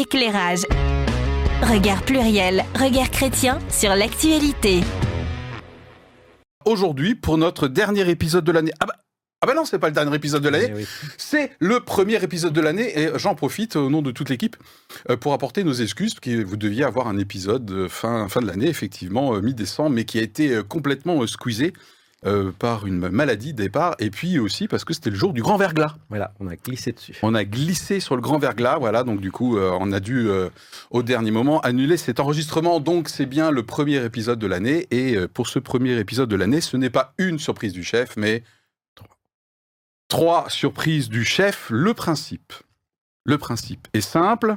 Éclairage. Regard pluriel, regard chrétien sur l'actualité. Aujourd'hui, pour notre dernier épisode de l'année. Ah bah, ah bah non, c'est pas le dernier épisode de l'année. Eh oui. C'est le premier épisode de l'année et j'en profite au nom de toute l'équipe euh, pour apporter nos excuses parce que vous deviez avoir un épisode euh, fin, fin de l'année, effectivement, euh, mi-décembre, mais qui a été complètement euh, squeezé euh, par une maladie départ et puis aussi parce que c'était le jour du grand verglas. Voilà, on a glissé dessus. On a glissé sur le grand verglas, voilà, donc du coup, euh, on a dû euh, au dernier moment annuler cet enregistrement. Donc c'est bien le premier épisode de l'année et pour ce premier épisode de l'année, ce n'est pas une surprise du chef, mais trois surprises du chef. Le principe, le principe est simple.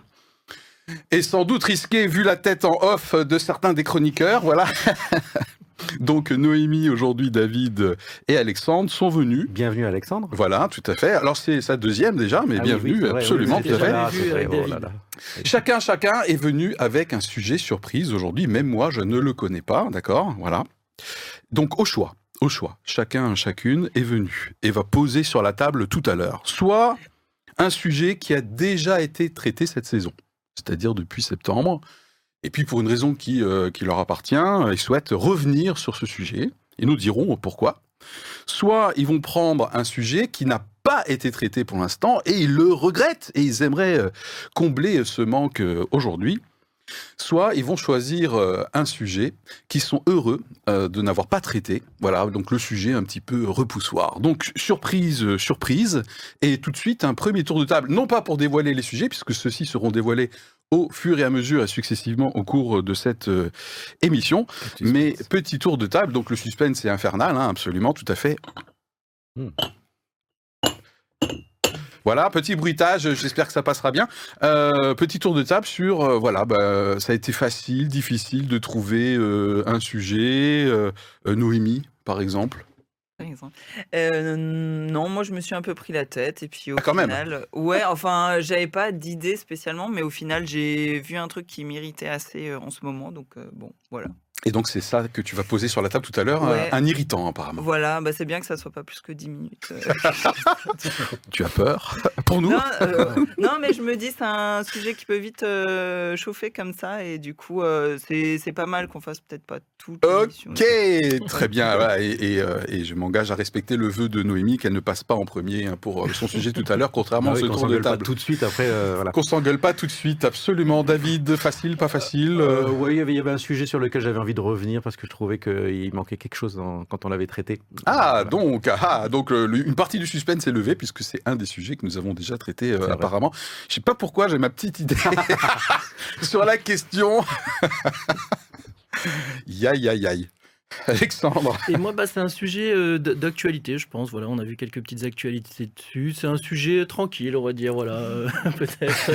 Et sans doute risqué vu la tête en off de certains des chroniqueurs, voilà. Donc Noémie, aujourd'hui David et Alexandre sont venus Bienvenue Alexandre. voilà, tout à fait. Alors c'est sa deuxième déjà, mais Ah oui, bienvenue, oui, absolument, oui, tout à fait. vrai, oh là là. Chacun, chacun est venu avec un sujet surprise aujourd'hui. Même moi, je ne le connais pas, d'accord Voilà. Donc au choix, au choix, chacun, chacune est venu et va poser sur la table tout à l'heure. Soit un sujet qui a déjà été traité cette saison, c'est-à-dire depuis septembre. Et puis pour une raison qui, euh, qui leur appartient, ils souhaitent revenir sur ce sujet et nous diront pourquoi. Soit ils vont prendre un sujet qui n'a pas été traité pour l'instant et ils le regrettent et ils aimeraient euh, combler ce manque euh, aujourd'hui. Soit ils vont choisir un sujet qui sont heureux de n'avoir pas traité. Voilà, donc le sujet un petit peu repoussoir. Donc surprise, surprise. Et tout de suite, un premier tour de table, non pas pour dévoiler les sujets, puisque ceux-ci seront dévoilés au fur et à mesure et successivement au cours de cette euh, émission. Mais petit tour de table, donc le suspense est infernal, hein, absolument, tout à fait. Hmm. Voilà, petit bruitage, j'espère que ça passera bien. Euh, petit tour de table sur, euh, voilà, bah, ça a été facile, difficile de trouver un sujet. Noémie, par exemple. Par exemple. Euh, non, moi je me suis un peu pris la tête et puis au Ah, quand même. final, ouais, enfin j'avais pas d'idée spécialement, mais au final j'ai vu un truc qui m'irritait assez en ce moment, donc euh, bon, voilà. Et donc c'est ça que tu vas poser sur la table tout à l'heure, Ouais. un, irritant apparemment. Voilà, bah, c'est bien que ça soit pas plus que 10 minutes. euh. Tu as peur Pour nous? Non, euh, non, mais je me dis c'est un sujet qui peut vite euh, chauffer comme ça et du coup euh, c'est c'est pas mal qu'on fasse peut-être pas l'émission. Ok, très bien. voilà, et, et, euh, et je m'engage à respecter le vœu de Noémie qu'elle ne passe pas en premier hein, pour son sujet tout à l'heure, contrairement Ah à oui, ce qu'on tour de s'engueule pas table. tout de suite après. euh, voilà. Qu'on s'engueule pas tout de suite, absolument. David, facile, pas facile euh, Euh, avait- il y avait un sujet sur lequel j'avais envie de revenir parce que je trouvais qu'il manquait quelque chose dans- quand on l'avait traité. Ah, Voilà. donc, ah, donc euh, le- une partie du suspense est levée puisque c'est un des sujets que nous avons déjà traité euh, apparemment. Je sais pas pourquoi j'ai ma petite idée sur la question. Yaï, aïe, aïe. Alexandre. Et moi, bah, c'est un sujet euh, d'actualité, je pense. Voilà, on a vu quelques petites actualités dessus. C'est un sujet tranquille, on va dire, voilà, euh, peut-être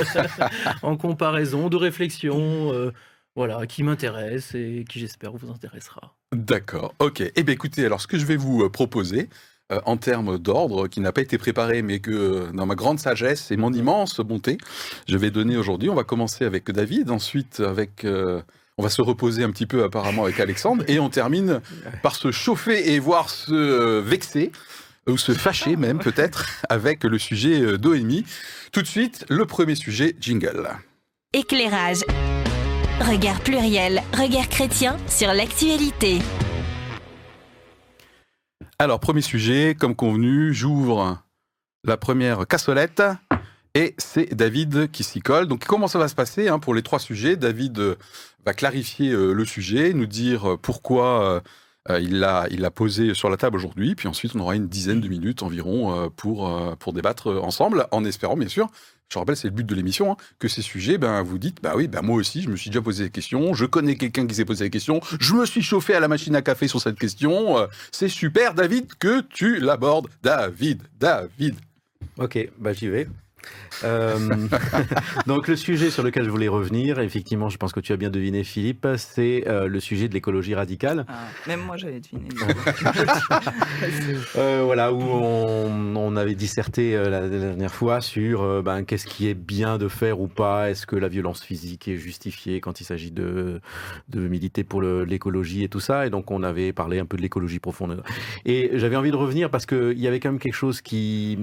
en comparaison, de réflexion, euh, voilà, qui m'intéresse et qui, j'espère, vous intéressera. D'accord, ok. Eh bien écoutez, alors ce que je vais vous euh, proposer, euh, en termes d'ordre, qui n'a pas été préparé, mais que euh, dans ma grande sagesse et mon immense bonté, je vais donner aujourd'hui. On va commencer avec David, ensuite avec... euh, on va se reposer un petit peu apparemment avec Alexandre, et on termine par se chauffer et voire se vexer, ou se fâcher même peut-être, avec le sujet d'Oemi. Tout de suite, le premier sujet, jingle. Éclairage. Regard pluriel, regard chrétien sur l'actualité. Alors, premier sujet, comme convenu, j'ouvre la première cassolette et c'est David qui s'y colle. Donc, comment ça va se passer hein, pour les trois sujets? David euh, va clarifier euh, le sujet, nous dire euh, pourquoi il l'a posé sur la table aujourd'hui, puis ensuite on aura une dizaine de minutes environ pour, pour débattre ensemble, en espérant bien sûr. Je rappelle, c'est le but de l'émission, hein, que ces sujets, ben, vous dites, bah oui, ben, moi aussi, je me suis déjà posé des questions, je connais quelqu'un qui s'est posé des questions, je me suis chauffé à la machine à café sur cette question, euh, c'est super, David, que tu l'abordes. David, David. Ok, bah j'y vais. Euh, donc le sujet sur lequel je voulais revenir, effectivement, je pense que tu as bien deviné, Philippe, c'est euh, le sujet de l'écologie radicale. Ah, même moi j'avais deviné. Euh, voilà, où on, on avait disserté la, la dernière fois sur ben, qu'est-ce qui est bien de faire ou pas, est-ce que la violence physique est justifiée quand il s'agit de, de militer pour l'écologie et tout ça, et donc on avait parlé un peu de l'écologie profonde. Et j'avais envie de revenir parce qu'il y avait quand même quelque chose qui...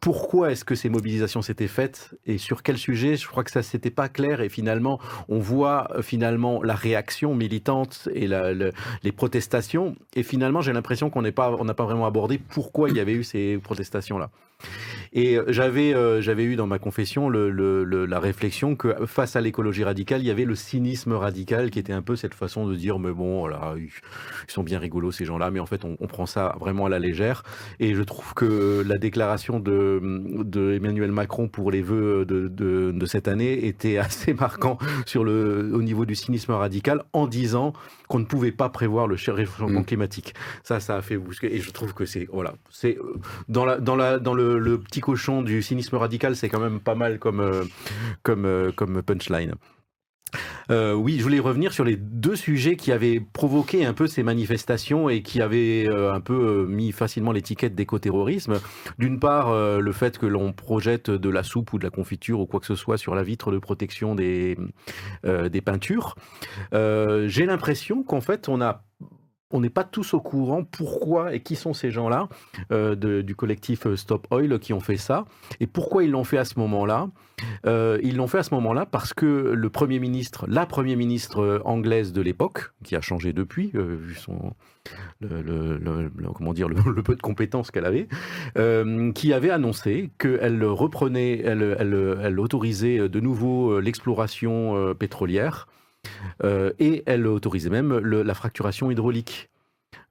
Pourquoi est-ce que ces mobilisations mobilisation s'était faite et sur quel sujet. Je crois que ça s'était pas clair et finalement, on voit euh, finalement la réaction militante et les protestations. Et finalement, j'ai l'impression qu'on n'est pas, on n'a pas vraiment abordé pourquoi il y avait eu ces protestations-là. Et euh, j'avais, euh, j'avais eu dans ma confession le- le- le- la réflexion que face à l'écologie radicale, il y avait le cynisme radical qui était un peu cette façon de dire mais bon, voilà, ils sont bien rigolos ces gens-là, mais en fait on, on prend ça vraiment à la légère. Et je trouve que la déclaration de, de Emmanuel Macron pour les vœux de, de, de cette année était assez marquant sur le, au niveau du cynisme radical en disant qu'on ne pouvait pas prévoir le réchauffement Mm. climatique. Ça, ça a fait. Et je trouve que c'est voilà, c'est euh, dans la dans la dans le, le petit cochon du cynisme radical, c'est quand même pas mal comme euh, euh, comme punchline. Euh, oui, je voulais revenir sur les deux sujets qui avaient provoqué un peu ces manifestations et qui avaient un peu mis facilement l'étiquette d'écoterrorisme. D'une part, le fait que l'on projette de la soupe ou de la confiture ou quoi que ce soit sur la vitre de protection des, des peintures. J'ai l'impression qu'en fait, on a on n'est pas tous au courant pourquoi et qui sont ces gens-là euh, du collectif euh, Stop Oil qui ont fait ça et pourquoi ils l'ont fait à ce moment-là? Euh, ils l'ont fait à ce moment-là parce que le Premier ministre, la Première ministre anglaise de l'époque, qui a changé depuis, vu son, le, dire, le, peu de compétences qu'elle avait, qui avait annoncé qu'elle reprenait, elle, elle- elle autorisait de nouveau l'exploration pétrolière et elle autorisait même le- la fracturation hydraulique.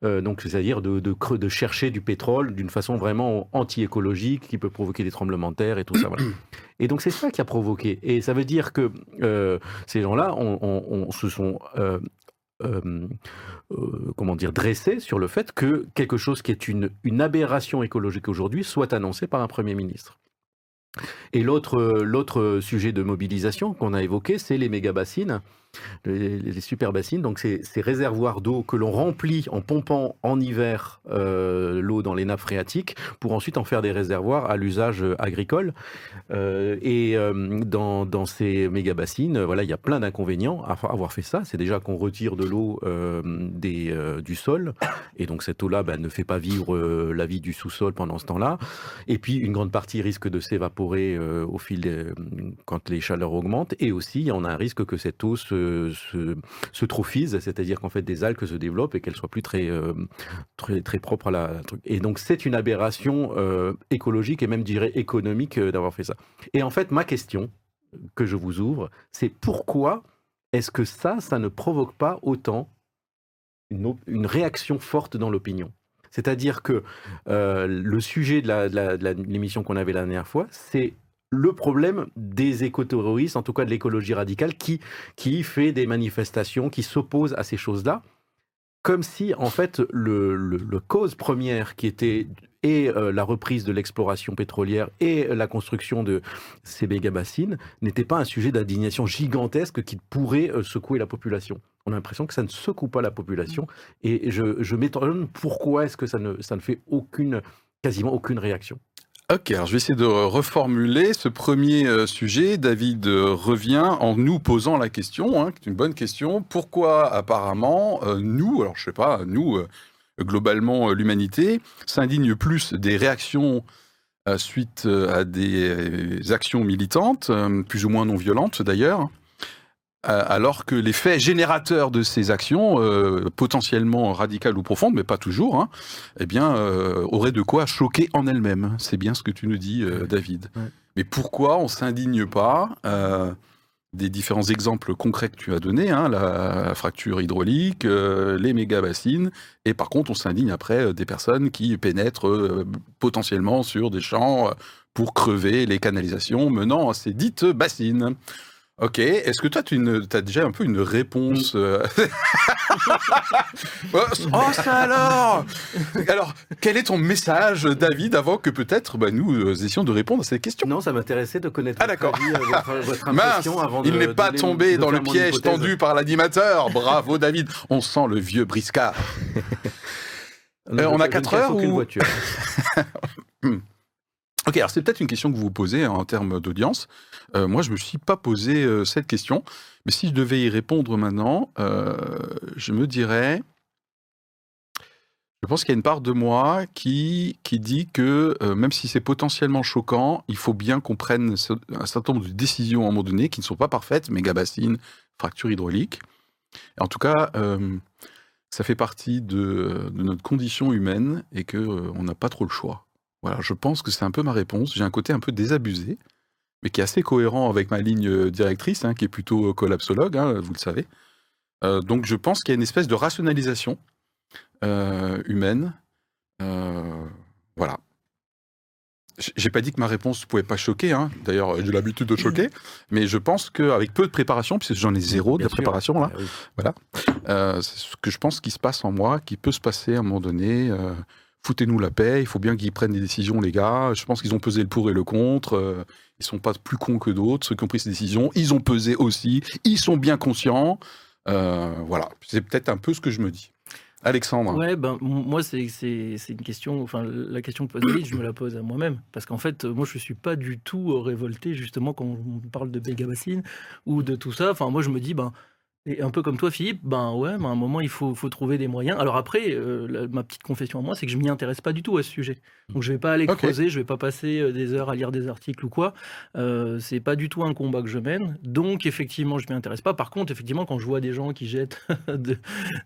Euh, donc, c'est-à-dire de, de, creux- de chercher du pétrole d'une façon vraiment anti-écologique qui peut provoquer des tremblements de terre et tout ça. voilà. Et donc, c'est ça qui a provoqué. Et ça veut dire que euh, ces gens-là on, on- on se sont. euh, euh, euh, comment dire, dressés sur le fait que quelque chose qui est une, une aberration écologique aujourd'hui soit annoncé par un Premier ministre. Et l'autre, euh, l'autre sujet de mobilisation qu'on a évoqué, c'est les méga-bassines, les, les super bassines. Donc, c'est ces réservoirs d'eau que l'on remplit en pompant en hiver euh, l'eau dans les nappes phréatiques pour ensuite en faire des réservoirs à l'usage agricole. Euh, et euh, dans, dans ces méga-bassines, voilà, il y a plein d'inconvénients à avoir fait ça. C'est déjà qu'on retire de l'eau des, du sol. Et donc, cette eau-là bah, ne fait pas vivre la vie du sous-sol pendant ce temps-là. Et puis, une grande partie risque de s'évaporer au fil des- quand les chaleurs augmentent. Et aussi, on a un risque que cette eau se, se, se trophise, c'est-à-dire qu'en fait, des algues se développent et qu'elles soient plus très, euh, très, très propres à la, truc. Et donc, c'est une aberration euh, écologique et même, je dirais, économique euh, d'avoir fait ça. Et en fait, ma question que je vous ouvre, c'est pourquoi est-ce que ça, ça ne provoque pas autant une, réaction forte dans l'opinion? C'est-à-dire que le sujet de l'émission qu'on avait la dernière fois, c'est le problème des écoterroristes, en tout cas de l'écologie radicale, qui, qui fait des manifestations, qui s'oppose à ces choses-là, comme si, en fait, le, le- cause première qui était et euh, la reprise de l'exploration pétrolière et la construction de ces méga-bassines n'était pas un sujet d'indignation gigantesque qui pourrait euh, secouer la population. On a l'impression que ça ne secoue pas la population et je, je m'étonne pourquoi est-ce que ça ne, ça ne fait aucune, quasiment aucune réaction. Ok, alors je vais essayer de reformuler ce premier euh, sujet. David euh, revient en nous posant la question, hein, qui est une bonne question. Pourquoi apparemment euh, nous, alors je sais pas, nous, globalement l'humanité, s'indigne plus des réactions suite à des actions militantes, plus ou moins non violentes d'ailleurs, alors que les faits générateurs de ces actions, euh, potentiellement radicales ou profondes, mais pas toujours, hein, eh bien, euh, auraient de quoi choquer en elles-mêmes. C'est bien ce que tu nous dis, euh, David. Ouais. Mais pourquoi on s'indigne pas euh, des différents exemples concrets que tu as donnés, hein, la, fracture hydraulique, euh, les méga-bassines, et par contre, on s'indigne après euh, des personnes qui pénètrent euh, potentiellement sur des champs euh, pour crever les canalisations menant à ces dites bassines. Ok, est-ce que toi, tu as déjà un peu une réponse euh, Oh, oh, ça alors Alors, quel est ton message, David, avant que peut-être bah, nous euh, essayons de répondre à ces questions Non, ça m'intéressait de connaître Ah, votre, d'accord. avis, euh, votre, Mince, impression avant de il n'est pas tombé de dans le piège tendu par l'animateur. Bravo, David. On sent le vieux briscard. Euh, on a je ne quatre casse heures aucune ou- voiture. Ok, alors c'est peut-être une question que vous vous posez hein, en termes d'audience. Euh, moi, je me suis pas posé euh, cette question, mais si je devais y répondre maintenant, euh, je me dirais, Je pense qu'il y a une part de moi qui, qui dit que même si c'est potentiellement choquant, il faut bien qu'on prenne un certain nombre de décisions à un moment donné qui ne sont pas parfaites, méga bassines, fracture hydraulique. En tout cas, ça fait partie de, de notre condition humaine et que euh, on n'a pas trop le choix. Voilà, je pense que c'est un peu ma réponse. J'ai un côté un peu désabusé, mais qui est assez cohérent avec ma ligne euh, directrice, hein, qui est plutôt euh, collapsologue, hein, vous le savez. Euh, donc je pense qu'il y a une espèce de rationalisation euh, humaine. Euh, voilà. J'ai pas dit que ma réponse ne pouvait pas choquer, hein. d'ailleurs j'ai l'habitude de choquer, mais je pense qu'avec peu de préparation, puisque j'en ai zéro de sûr. préparation là, Ah oui. euh, c'est ce que je pense qui se passe en moi, qui peut se passer à un moment donné. Foutez-nous la paix, il faut bien qu'ils prennent des décisions, les gars. Je pense qu'ils ont pesé le pour et le contre. euh, ils sont pas plus cons que d'autres, ceux qui ont pris ces décisions. Ils ont pesé aussi. Ils sont bien conscients. Euh, voilà, c'est peut-être un peu ce que je me dis. Alexandre, Ouais, ben moi c'est une question. Enfin, la question que pose David, je me la pose à moi-même parce qu'en fait, moi je suis pas du tout révolté justement quand on parle de méga bassines ou de tout ça. Enfin, moi je me dis ben. Et un peu comme toi, Philippe, ben ouais, ben à un moment, il faut, faut trouver des moyens. Alors après, euh, la- ma petite confession à moi, c'est que je m'y intéresse pas du tout à ce sujet. Donc je vais pas aller Ok. creuser, je vais pas passer euh, des heures à lire des articles ou quoi. Euh, c'est pas du tout un combat que je mène. Donc effectivement, je m'y intéresse pas. Par contre, effectivement, quand je vois des gens qui jettent de-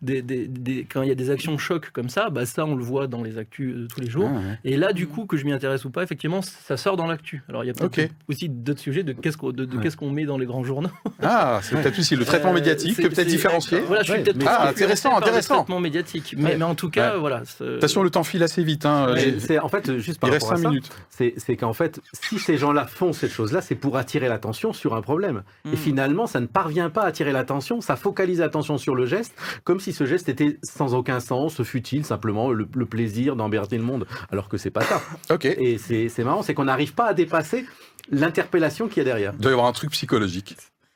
des, des- des- quand il y a des actions choc comme ça, bah ça on le voit dans les actus de tous les jours. Ah, ouais. Et là, du Mhm. coup, que je m'y intéresse ou pas, effectivement, ça sort dans l'actu. Alors, il y a peut-être aussi d'autres sujets de qu'est-ce qu'on de, de Ouais. qu'est-ce qu'on met dans les grands journaux. Ah, c'est peut-être aussi le traitement Euh, médiatique, c'est- que peut-être c'est- différencié. Voilà, je suis peut-être Ah, intéressant, par le intéressant. traitement médiatique. Mais, mais en tout cas, Ouais. voilà. Attention, le temps file assez vite. Hein. En fait, juste Il par reste rapport à 5 ça, minutes. c'est qu'en fait, si ces gens-là font cette chose-là, c'est pour attirer l'attention sur un problème. Et finalement, ça ne parvient pas à attirer l'attention, ça focalise l'attention sur le geste, comme si ce geste était sans aucun sens, futile, simplement le, le plaisir d'emmerder le monde, alors que c'est pas ça. Ok. Il Et c'est marrant, c'est qu'on n'arrive pas à dépasser l'interpellation qu'il y a derrière. doit y avoir un truc psychologique.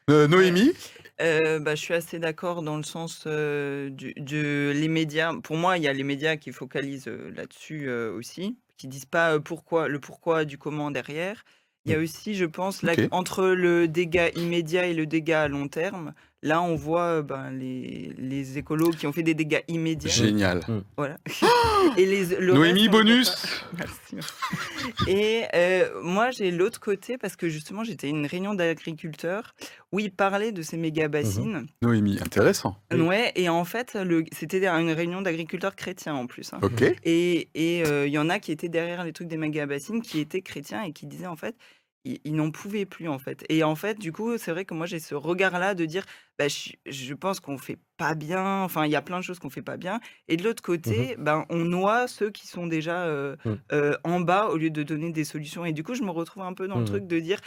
Euh, Noémie? Euh, bah, je suis assez d'accord dans le sens euh, du, de les médias. Pour moi, il y a les médias qui focalisent euh, là-dessus euh, aussi, qui disent pas euh, pourquoi, le pourquoi du comment derrière. Il y a aussi, je pense, Ok. entre le dégât immédiat et le dégât à long terme, là, on voit euh, ben, les, les écolos qui ont fait des dégâts immédiats. Génial. Voilà. et les, le Noémie, reste, bonus. Merci. Et euh, moi, j'ai l'autre côté parce que justement, j'étais à une réunion d'agriculteurs où ils parlaient de ces méga bassines. Noémie, intéressant. Ouais, et en fait, c'était une réunion d'agriculteurs chrétiens en plus. hein. Ok. Et et, euh, il y en a qui étaient derrière les trucs des méga bassines, qui étaient chrétiens et qui disaient en fait, ils, ils n'en pouvaient plus en fait. Et en fait, du coup, c'est vrai que moi j'ai ce regard-là de dire, bah, je, je pense qu'on fait pas bien. Enfin, il y a plein de choses qu'on fait pas bien. Et de l'autre côté, ben on noie ceux qui sont déjà euh, Mhm. euh, en bas au lieu de donner des solutions. Et du coup, je me retrouve un peu dans le Mhm. truc de dire.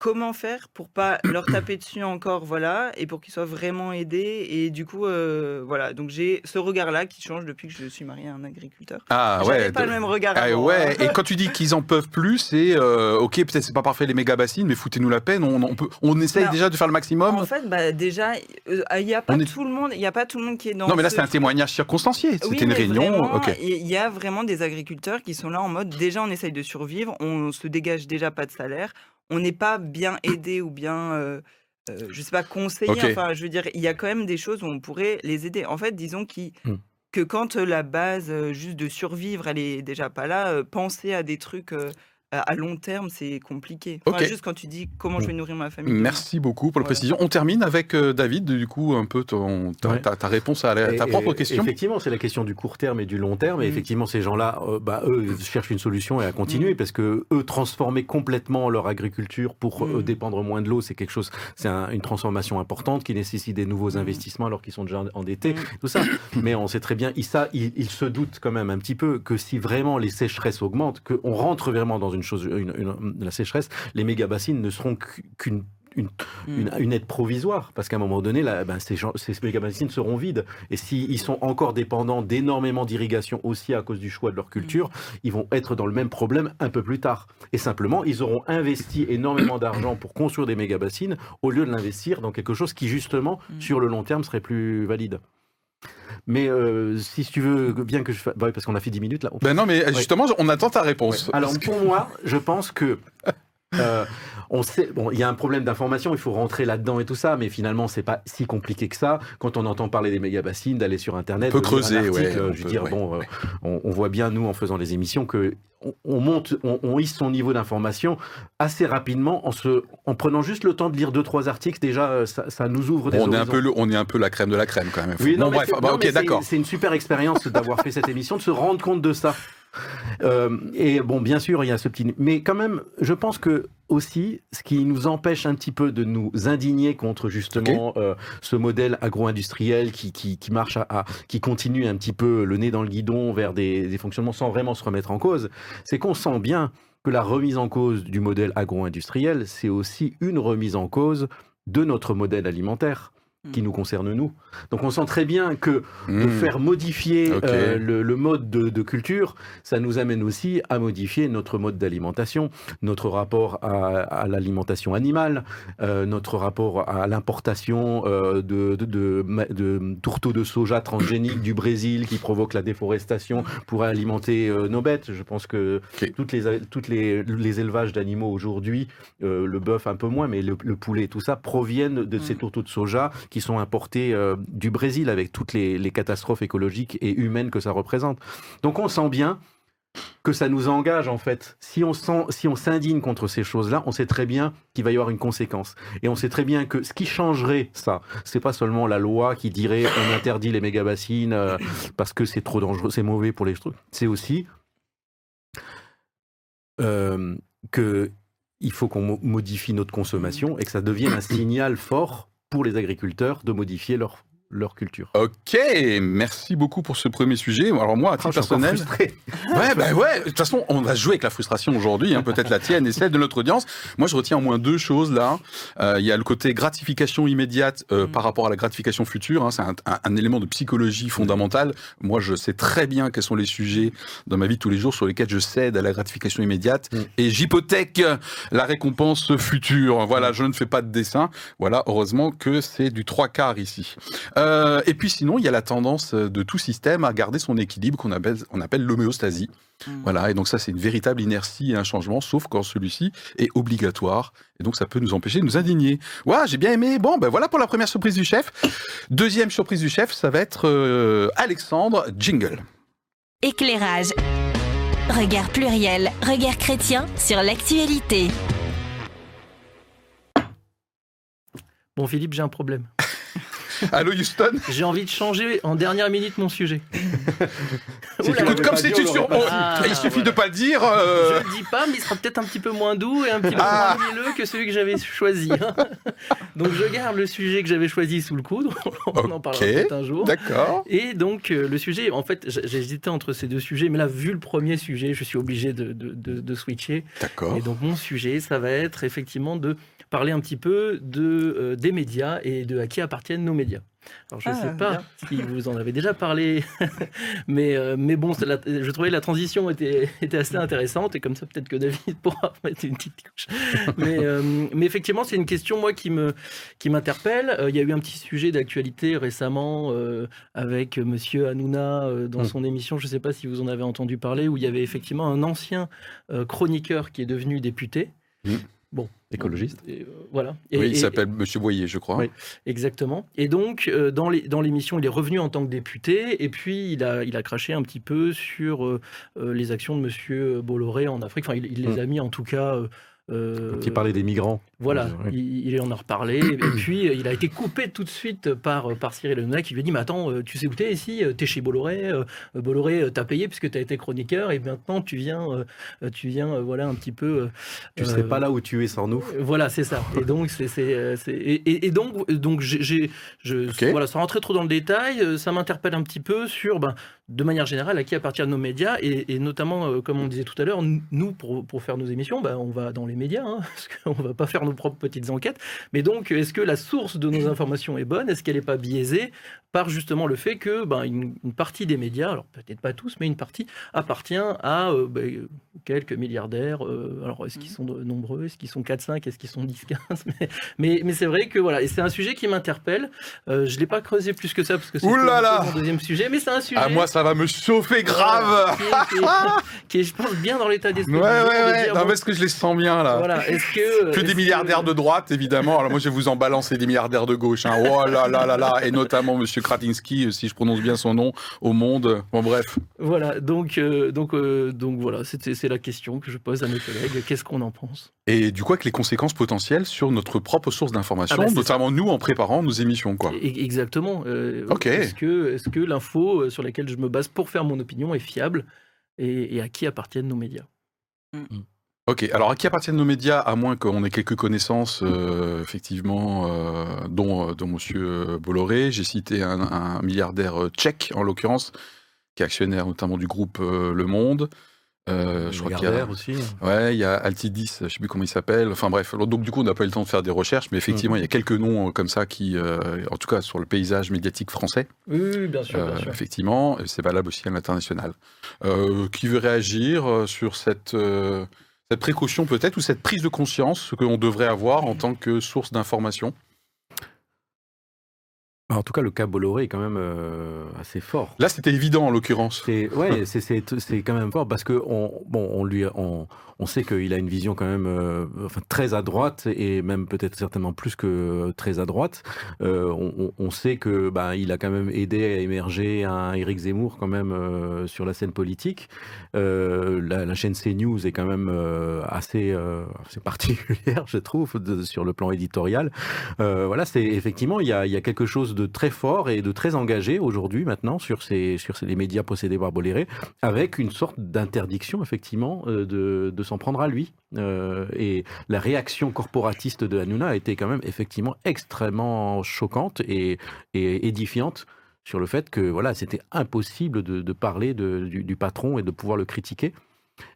Comment faire pour pas leur taper dessus encore, voilà, et pour qu'ils soient vraiment aidés. Et du coup, euh, voilà, donc j'ai ce regard-là qui change depuis que je suis mariée à un agriculteur. Ah ouais. pas de- le même regard. Ah avant, ouais, hein. et quand tu dis qu'ils en peuvent plus, c'est euh, ok, peut-être c'est pas parfait les méga bassines, mais foutez-nous la peine. On, on peut, on essaye déjà de faire le maximum. En fait, bah, déjà, euh, il n'y a pas On est- tout le monde, il y a pas tout le monde qui est dans. non, mais là ce c'est un témoignage circonstancié. C'était Oui, une réunion. vraiment, Ok. Il y a vraiment des agriculteurs qui sont là en mode déjà on essaye de survivre, on se dégage déjà pas de salaire, on n'est pas bien aidé ou bien, euh, euh, je sais pas, conseillé. Enfin, je veux dire, il y a quand même des choses où on pourrait les aider. En fait, disons Hmm. que quand euh, la base juste de survivre, elle est déjà pas là, penser à des trucs à long terme, c'est compliqué. Enfin, Ok. Juste quand tu dis comment je vais nourrir ma famille. Merci beaucoup pour la Voilà. précision. On termine avec euh, David, du coup, un peu ton, ta, Ouais. ta- ta réponse à la- ta Et- propre et- question. Effectivement, c'est la question du court terme et du long terme. Et Mhm. effectivement, ces gens-là, euh, bah, eux, ils cherchent une solution et à continuer Mhm. parce que eux, transformer complètement leur agriculture pour euh, Mhm. dépendre moins de l'eau, c'est quelque chose, c'est un- une transformation importante qui nécessite des nouveaux Mhm. investissements alors qu'ils sont déjà endettés, tout ça. Mais on sait très bien, Issa, il, il se doute quand même un petit peu que si vraiment les sécheresses augmentent, qu'on rentre vraiment dans une chose, une, une- la sécheresse, les méga bassines ne seront qu'une une, Hmm. une, une aide provisoire, parce qu'à un moment donné, là, ben, ces, gens, ces méga-bassines seront vides. Et s'ils sont encore dépendants d'énormément d'irrigation aussi à cause du choix de leur culture, ils vont être dans le même problème un peu plus tard. Et simplement, ils auront investi énormément d'argent pour construire des méga-bassines au lieu de l'investir dans quelque chose qui, justement, Mm. sur le long terme, serait plus valide. Mais euh, si tu veux bien que je fasse... parce qu'on a fait 10 minutes là. on Ben non, mais justement, on attend ta réponse. Ouais. Alors pour moi, je pense que Euh, on sait, bon, il y a un problème d'information, il faut rentrer là-dedans et tout ça, mais finalement, c'est pas si compliqué que ça. Quand on entend parler des méga bassines, d'aller sur Internet, On peut creuser, article, ouais, on je veux dire, ouais. bon, euh, on, on voit bien nous en faisant les émissions que on, on monte, on, hisse son niveau d'information assez rapidement en se, en prenant juste le temps de lire deux trois articles. Déjà, euh, ça, ça nous ouvre des on est un peu le, on est un peu la crème de la crème quand même. Oui, non, bref, c'est- bah, ok d'accord. C'est une super expérience d'avoir fait cette émission, de se rendre compte de ça. Euh, et bon, bien sûr, il y a ce petit. Mais quand même, je pense que aussi, ce qui nous empêche un petit peu de nous indigner contre justement euh, ce modèle agro-industriel qui, qui, qui marche à, à- qui continue un petit peu le nez dans le guidon vers des, des fonctionnements sans vraiment se remettre en cause, c'est qu'on sent bien que la remise en cause du modèle agro-industriel, c'est aussi une remise en cause de notre modèle alimentaire qui nous concerne nous. Donc on sent très bien que de Hmm. faire modifier euh, le, le mode de, de culture, ça nous amène aussi à modifier notre mode d'alimentation, notre rapport à, à l'alimentation animale, euh, notre rapport à l'importation euh, de, de, de, ma- de tourteaux de soja transgéniques du Brésil qui provoquent la déforestation pour alimenter euh, nos bêtes. Je pense que Ok. toutes les, toutes les, les élevages d'animaux aujourd'hui, euh, le bœuf un peu moins, mais le, le poulet et tout ça, proviennent de ces Mm. tourteaux de soja qui sont importés euh, du Brésil avec toutes les, catastrophes écologiques et humaines que ça représente. Donc on sent bien que ça nous engage en fait. Si on s'indigne contre ces choses-là, on sait très bien qu'il va y avoir une conséquence. Et on sait très bien que ce qui changerait ça, c'est pas seulement la loi qui dirait on interdit les méga bassines euh, parce que c'est trop dangereux, c'est mauvais pour les trucs. C'est aussi euh, que faut qu'on mo- modifie notre consommation et que ça devienne un signal fort pour les agriculteurs de modifier leur, leur culture. Ok, merci beaucoup pour ce premier sujet. Alors moi, à titre personnel. Ouais, bah ouais. De toute façon, on va jouer avec la frustration aujourd'hui, hein, peut-être la tienne et celle de notre audience. Moi, je retiens au moins deux choses là. Euh, Il y a le côté gratification immédiate euh, Mm. par rapport à la gratification future. hein. c'est un, un- un élément de psychologie fondamental. Moi, je sais très bien quels sont les sujets dans ma vie de tous les jours sur lesquels je cède à la gratification immédiate Mm. et j'hypothèque la récompense future. Voilà, je ne fais pas de dessin. Voilà, heureusement que c'est du trois quarts ici. Euh, et puis sinon, il y a la tendance de tout système à garder son équilibre qu'on appelle, on appelle l'homéostasie. Mm. Voilà, et donc ça c'est une véritable inertie et un changement, sauf quand celui-ci est obligatoire. Et donc ça peut nous empêcher de nous indigner. Ouais, j'ai bien aimé. Bon, ben voilà pour la première surprise du chef. Deuxième surprise du chef, ça va être euh, Alexandre Jingle. Éclairage. Regard pluriel, regard chrétien sur l'actualité. Bon, Philippe, j'ai un problème. Allô Houston? J'ai envie de changer en dernière minute mon sujet. Si Oula. tu Écoute, comme c'est une sur... Ah, il suffit voilà. de pas dire. euh, Je le dis pas, mais il sera peut-être un petit peu moins doux et un petit peu Ah. moins mielleux que celui que j'avais choisi. hein. Donc je garde le sujet que j'avais choisi sous le coude. On en parlera peut-être un jour. D'accord. Et donc, euh, le sujet, en fait, hésité entre ces deux sujets, mais là, vu le premier sujet, je suis obligé de, de- de- de switcher. D'accord. Et donc, mon sujet, ça va être effectivement de parler un petit peu de, euh, des médias et de à qui appartiennent nos médias. Alors, je ne Ah, sais pas bien. si vous en avez déjà parlé, mais, euh, mais bon, la- je trouvais la transition était, était assez intéressante et comme ça, peut-être que David pourra mettre une petite touche. Mais, euh, mais effectivement, c'est une question, moi, qui me qui m'interpelle. Euh, Il y a eu un petit sujet d'actualité récemment euh, avec Monsieur Hanouna euh, dans Mm. son émission. Je ne sais pas si vous en avez entendu parler, où il y avait effectivement un ancien euh, chroniqueur qui est devenu député. Bon, Écologiste. Et, euh, voilà. Et- Oui, il s'appelle Monsieur Boyer, je crois. Oui. Exactement. Et donc, euh, dans les- dans l'émission, il est revenu en tant que député, et puis il a, il a craché un petit peu sur euh, les actions de Monsieur Bolloré en Afrique. Enfin, il, il les Mm. a mis en tout cas. Euh, euh, Qui parlait des migrants. voilà, Euh, oui. il, il en a reparlé. et puis, euh, il a été coupé tout de suite par, par Cyril Hanouna qui lui a dit Mais attends, euh, tu sais où t'es ici? Euh, T'es chez Bolloré. euh, Bolloré euh, t'a payé puisque t'as été chroniqueur. Et maintenant, tu viens, euh, tu viens euh, voilà, un petit peu. euh, Tu euh, serais pas là où tu es sans nous. voilà, c'est ça. Et donc, c'est, c'est, euh, c'est- et, et- et donc, donc j'ai, j'ai- je, Ok. voilà, sans rentrer trop dans le détail, euh, ça m'interpelle un petit peu sur, ben, de manière générale, à qui appartiennent nos médias, et, et notamment, euh, comme on disait tout à l'heure, nous, pour, pour faire nos émissions, ben, on va dans les médias, hein, parce qu'on va pas faire nos propres petites enquêtes. Mais donc, est-ce que la source de nos informations est bonne? Est-ce qu'elle n'est pas biaisée par justement le fait que ben, une, une partie des médias, alors peut-être pas tous, mais une partie appartient à euh, ben, quelques milliardaires. euh, alors, est-ce qu'ils sont de- nombreux? Est-ce qu'ils sont 4-5 Est-ce qu'ils sont 10-15 mais, mais, mais c'est vrai que voilà, et c'est un sujet qui m'interpelle. Euh, je ne l'ai pas creusé plus que ça parce que c'est mon deuxième sujet, mais c'est un sujet. Ah, moi, ça ça va me chauffer grave. Qui est, qui est- qui est, je pense, bien dans l'état d'esprit. Ouais, ouais, ouais. dire, Non, bon, parce que je les sens bien là. Voilà, est-ce que. Que des milliardaires de droite, évidemment. Alors moi, je vais vous en balancer des milliardaires de gauche. Hein. Oh là là là là. Et notamment Monsieur Kratinsky, euh, si je prononce bien son nom, au monde. Bon, bref. Voilà, donc, euh, donc, euh, donc voilà, c'est la question que je pose à mes collègues. Qu'est-ce qu'on en pense? Et du coup, avec les conséquences potentielles sur notre propre source d'information, Ah bah, notamment nous en préparant nos émissions, quoi. E- Exactement. euh, Ok. Est-ce que, est que l'info sur laquelle je me base pour faire mon opinion est fiable et, et à qui appartiennent nos médias Ok, alors à qui appartiennent nos médias, à moins qu'on ait quelques connaissances, euh, effectivement, euh, dont, euh, dont Monsieur Bolloré. J'ai cité un, un milliardaire tchèque, en l'occurrence, qui est actionnaire notamment du groupe Le Monde. Euh, je crois qu'il y a, aussi. ouais, il y a Altidis, je sais plus comment il s'appelle. Enfin bref, donc du coup, on n'a pas eu le temps de faire des recherches, mais effectivement, il y a quelques noms euh, comme ça qui, euh, en tout cas, sur le paysage médiatique français, Oui, oui, bien sûr, euh, effectivement, c'est valable aussi à l'international. Euh, qui veut réagir euh, sur cette, euh, cette précaution peut-être ou cette prise de conscience qu'on devrait avoir en tant que source d'information? En tout cas, le cas Bolloré est quand même euh, assez fort. Là, c'était évident en l'occurrence. Ouais, c'est quand même fort parce que on bon on lui on on sait qu'il a une vision quand même euh, enfin très à droite et même peut-être certainement plus que très à droite. Euh, on, sait que bah il a quand même aidé à émerger un Éric Zemmour quand même sur la scène politique. La, la chaîne CNews est quand même assez assez particulière je trouve de- sur le plan éditorial. Voilà, c'est effectivement il y a, y a quelque chose de très fort et de très engagé aujourd'hui maintenant sur ces sur les médias possédés par Bolloré, avec une sorte d'interdiction effectivement euh, de, de s'en prendre à lui. Euh, et la réaction corporatiste de Hanouna a été quand même effectivement extrêmement choquante et, et édifiante sur le fait que voilà c'était impossible de, de parler de- du, patron et de pouvoir le critiquer.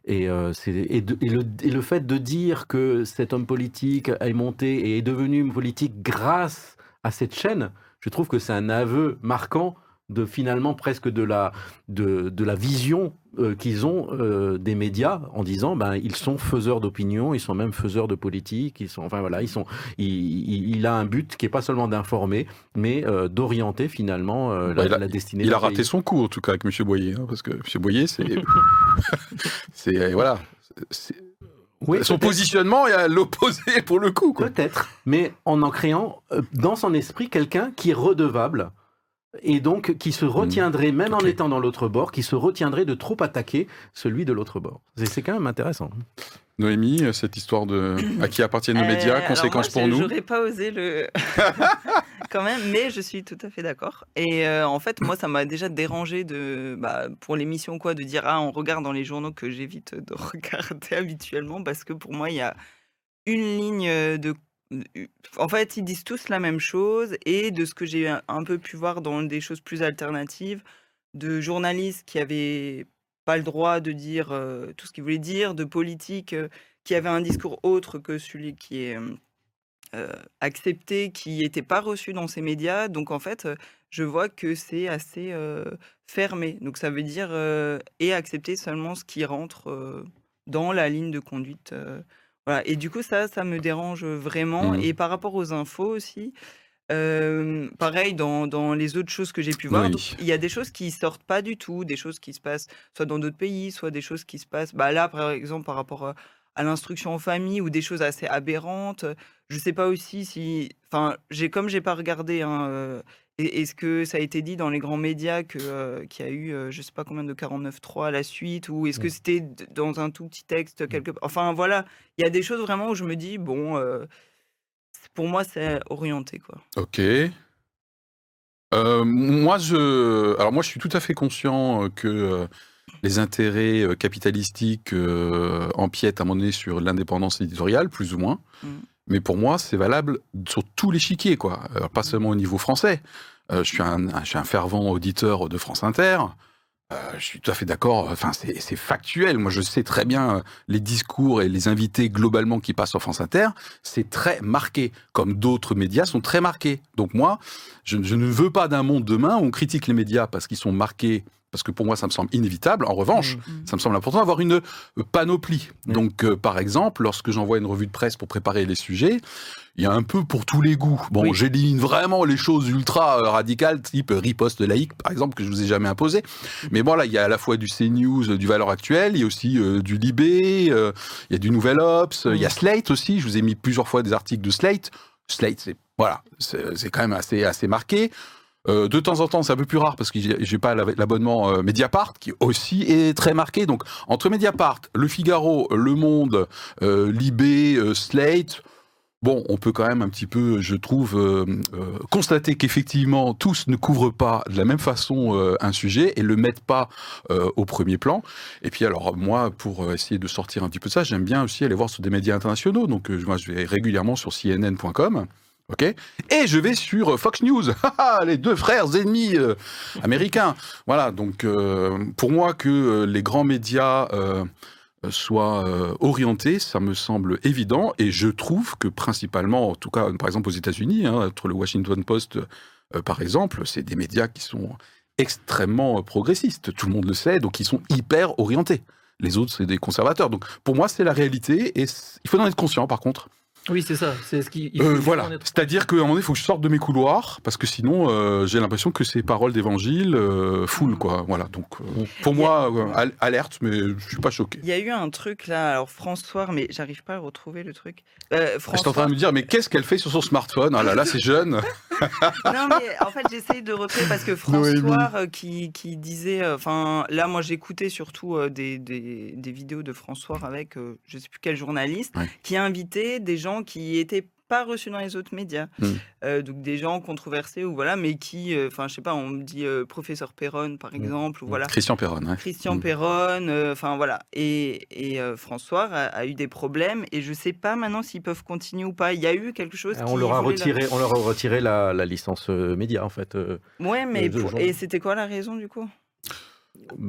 Et, euh, de- et le, et le fait de dire que cet homme politique est monté et est devenu politique grâce à cette chaîne, je trouve que c'est un aveu marquant de finalement presque de la, de, de la vision euh, qu'ils ont euh, des médias en disant ben ils sont faiseurs d'opinion, ils sont même faiseurs de politique, ils sont enfin voilà ils sont il, il- il a un but qui est pas seulement d'informer mais euh, d'orienter finalement Bah, la, il a- la destinée. Il a raté pays. son coup, en tout cas, avec Monsieur Boyer, hein, parce que Monsieur Boyer, c'est, c'est voilà, c'est- Oui, son positionnement est à l'opposé pour le coup. Peut-être, mais en en créant euh, dans son esprit quelqu'un qui est redevable et donc qui se retiendrait, même en étant dans l'autre bord, qui se retiendrait de trop attaquer celui de l'autre bord. C'est- C'est quand même intéressant. Noémie, euh, cette histoire de à qui appartiennent nos Euh, médias, conséquences moi, pour je- nous. J'aurais pas osé le. quand même, mais je suis tout à fait d'accord. Et euh, en fait, moi, ça m'a déjà dérangé de, bah, pour l'émission, quoi, de dire ah, on regarde dans les journaux que j'évite de regarder habituellement parce que pour moi, il y a une ligne de. En fait, ils disent tous la même chose et de ce que j'ai un- peu pu voir dans des choses plus alternatives, de journalistes qui avaient pas le droit de dire euh, tout ce qu'ils voulaient dire, de politiques euh, qui avaient un discours autre que celui qui est euh, euh, accepté, qui n'était pas reçu dans ces médias. Donc en fait, euh, je vois que c'est assez euh, fermé. Donc ça veut dire euh, et accepter seulement ce qui rentre euh, dans la ligne de conduite. euh, voilà. Et du coup, ça, ça me dérange vraiment. Et par rapport aux infos aussi. euh, pareil, dans, dans les autres choses que j'ai pu voir, Oui. il y a des choses qui sortent pas du tout, des choses qui se passent soit dans d'autres pays, soit des choses qui se passent, bah là, par exemple, par rapport à, à l'instruction en famille ou des choses assez aberrantes. Je sais pas aussi si, enfin, j'ai comme j'ai pas regardé, hein, euh, est-ce que ça a été dit dans les grands médias que euh, qu'il y a eu, euh, je sais pas combien de 49.3 à la suite, ou est-ce que Mm. c'était dans un tout petit texte quelque part. Enfin voilà, il y a des choses vraiment où je me dis bon, pour moi c'est orienté quoi. Ok. Euh, moi, je, alors moi, je suis tout à fait conscient que les intérêts euh, capitalistiques euh, empiètent à un moment donné sur l'indépendance éditoriale, plus ou moins. Mm. Mais pour moi, c'est valable sur tous les chiquiers, quoi. Alors, pas seulement au niveau français. Euh, je, suis un, je suis un fervent auditeur de France Inter. Euh, je suis tout à fait d'accord. Enfin, c'est factuel. Moi, je sais très bien euh, les discours et les invités globalement qui passent sur France Inter. C'est très marqué, comme d'autres médias sont très marqués. Donc moi, je, je ne veux pas d'un monde demain où on critique les médias parce qu'ils sont marqués parce que pour moi ça me semble inévitable. En revanche, Mm. ça me semble important d'avoir une euh, panoplie. Mm. Donc, euh, par exemple, lorsque j'envoie une revue de presse pour préparer les sujets, il y a un peu pour tous les goûts. Bon, Oui. j'élimine vraiment les choses ultra euh, radicales, type riposte laïque, par exemple, que je vous ai jamais imposé. Mais voilà, il y a à la fois du CNews, du Valeur Actuelle, il y a aussi euh, du Libé, euh, il y a du Nouvel Ops, il y a Slate aussi. Je vous ai mis plusieurs fois des articles de Slate. Slate, c'est voilà, c'est quand même assez assez marqué. Euh, de temps en temps, c'est un peu plus rare parce que j'ai pas la- l'abonnement euh, Mediapart qui aussi est très marqué. Donc entre Mediapart, Le Figaro, Le Monde, euh, Libé, Slate. Bon, on peut quand même un petit peu, je trouve, constater qu'effectivement tous ne couvrent pas de la même façon un sujet et le mettent pas au premier plan. Et puis alors moi, pour essayer de sortir un petit peu ça, j'aime bien aussi aller voir sur des médias internationaux. Donc moi, je vais régulièrement sur CNN.com. Ok Et je vais sur euh, Fox News, Haha, les deux frères ennemis euh, américains. Voilà, donc euh, pour moi que les grands médias soient orientés, ça me semble évident, et je trouve que principalement, en tout cas par exemple aux États-Unis, hein, entre le Washington Post par exemple, c'est des médias qui sont extrêmement progressistes, tout le monde le sait, donc ils sont hyper orientés. Les autres, c'est des conservateurs. Donc pour moi, c'est la réalité, et il faut en être conscient par contre. Oui, c'est ça. C'est ce qui. Euh, voilà. C'est-à-dire qu'à un moment donné, il faut que je sorte de mes couloirs, parce que sinon, euh, j'ai l'impression que ces paroles d'évangile euh, full, quoi. Voilà. Donc, euh, pour a- moi, euh, al- alerte, mais je suis pas choqué. Il y a eu un truc là, alors François, mais j'arrive pas à retrouver le truc. Euh, Je suis en François, train de me dire, mais qu'est-ce qu'elle fait sur son smartphone? Ah là là, c'est jeune. non mais en fait j'essaye de retrouver parce que. François euh, qui, qui disait, euh, enfin là moi j'écoutais surtout euh, des, des, des vidéos de François avec je sais plus quel journaliste Ouais. qui invitait des gens qui étaient pas reçus dans les autres médias, Mm. Euh, donc des gens controversés ou voilà, mais qui, euh, enfin je sais pas, on me dit euh, professeur Perron par exemple ou voilà. Christian Perron. Christian Mm. Perron, euh, enfin voilà. Et, et euh, François a, a eu des problèmes et je sais pas maintenant s'ils peuvent continuer ou pas. Il y a eu quelque chose. Ah, On qui leur a voulait la- retiré, on leur a retiré la, la licence euh, média en fait. euh, Ouais, mais pour- et c'était quoi la raison du coup?